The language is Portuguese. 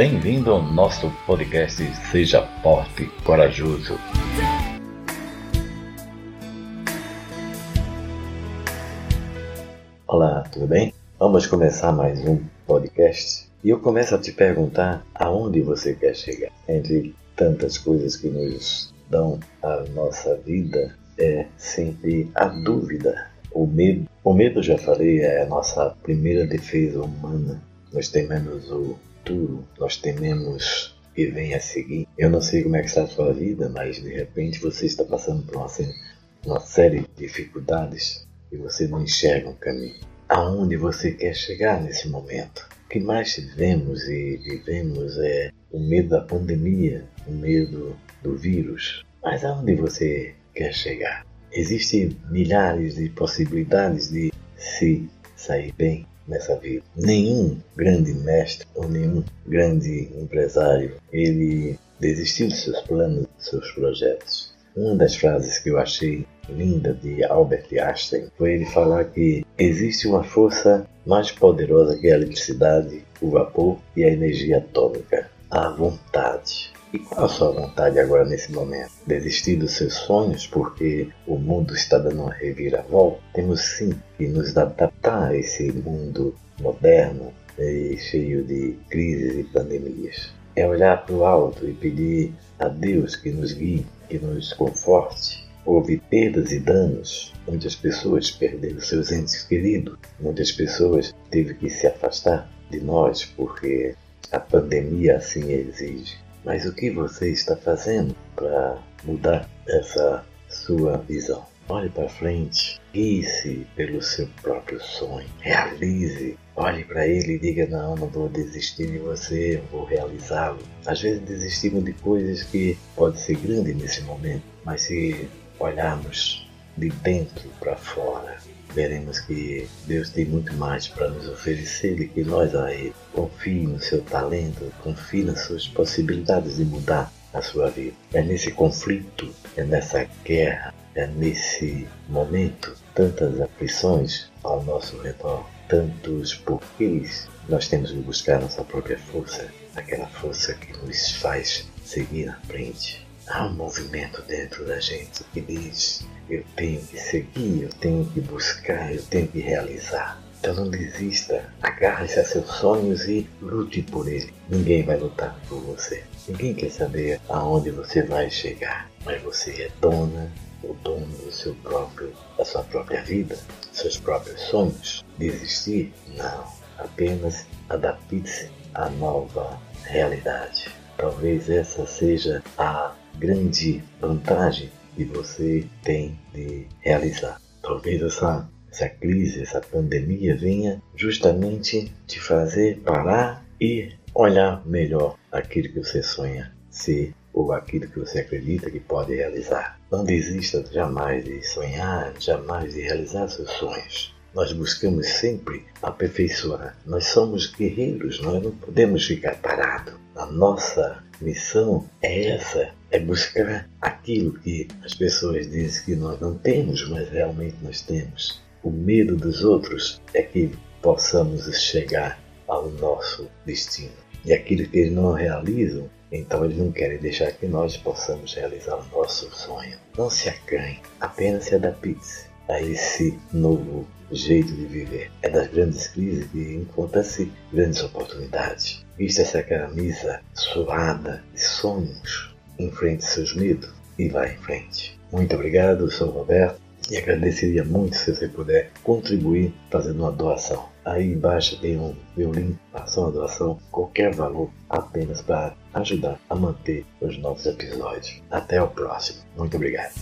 Bem-vindo ao nosso podcast Seja Forte, Corajoso. Olá, tudo bem? Vamos começar mais um podcast. E eu começo a te perguntar aonde você quer chegar. Entre tantas coisas que nos dão a nossa vida, é sempre a dúvida, o medo. O medo, já falei, é a nossa primeira defesa humana. Nós tememos o futuro, nós tememos que venha a seguir. Eu não sei como é que está a sua vida, mas de repente você está passando por uma, uma série de dificuldades e você não enxerga um caminho. Aonde você quer chegar nesse momento? O que mais vemos e vivemos é o medo da pandemia, o medo do vírus. Mas aonde você quer chegar? Existem milhares de possibilidades de se sair bem nessa vida. Nenhum grande mestre ou nenhum grande empresário ele desistiu de seus planos, de seus projetos. Uma das frases que eu achei linda de Albert Einstein foi ele falar que existe uma força mais poderosa que a eletricidade, o vapor e a energia atômica, a vontade. E qual a sua vontade agora nesse momento? Desistir dos seus sonhos porque o mundo está dando uma reviravolta? Temos sim que nos adaptar a esse mundo moderno e cheio de crises e pandemias. É olhar para o alto e pedir a Deus que nos guie, que nos conforte. Houve perdas e danos. Muitas pessoas perderam seus entes queridos. Muitas pessoas teve que se afastar de nós porque a pandemia assim exige. Mas o que você está fazendo para mudar essa sua visão? Olhe para frente, guie-se pelo seu próprio sonho, realize. Olhe para ele e diga: Não, não vou desistir de você, vou realizá-lo. Às vezes desistimos de coisas que pode ser grande nesse momento, mas se olharmos de dentro para fora, veremos que Deus tem muito mais para nos oferecer do que nós a Ele. Confie no seu talento, confie nas suas possibilidades de mudar a sua vida. É nesse conflito, é nessa guerra, é nesse momento, tantas aflições ao nosso redor, tantos porquês, nós temos que buscar nossa própria força, aquela força que nos faz seguir à frente. Há um movimento dentro da gente que diz: eu tenho que seguir, eu tenho que buscar, eu tenho que realizar. Então não desista, agarre-se a seus sonhos e lute por ele. Ninguém vai lutar por você. Ninguém quer saber aonde você vai chegar, mas você é dona, o dono do seu próprio, da sua própria vida, seus próprios sonhos. Desistir? Não. Apenas adapte-se à nova realidade. Talvez essa seja a grande vantagem que você tem de realizar. Talvez essa, essa crise, essa pandemia venha justamente te fazer parar e olhar melhor aquilo que você sonha ser ou aquilo que você acredita que pode realizar. Não desista jamais de sonhar, jamais de realizar seus sonhos. Nós buscamos sempre aperfeiçoar. Nós somos guerreiros, nós não podemos ficar parados. A nossa missão é essa, é buscar aquilo que as pessoas dizem que nós não temos, mas realmente nós temos. O medo dos outros é que possamos chegar ao nosso destino. E aquilo que eles não realizam, então eles não querem deixar que nós possamos realizar o nosso sonho. Não se acanhe, apenas se adapte a esse novo jeito de viver. É das grandes crises que encontra-se grandes oportunidades. Vista essa camisa suada de sonhos, enfrente seus medos e vá em frente. Muito obrigado, eu sou o Roberto e agradeceria muito se você puder contribuir fazendo uma doação. Aí embaixo tem um link, faça uma doação, qualquer valor, apenas para ajudar a manter os novos episódios. Até o próximo. Muito obrigado.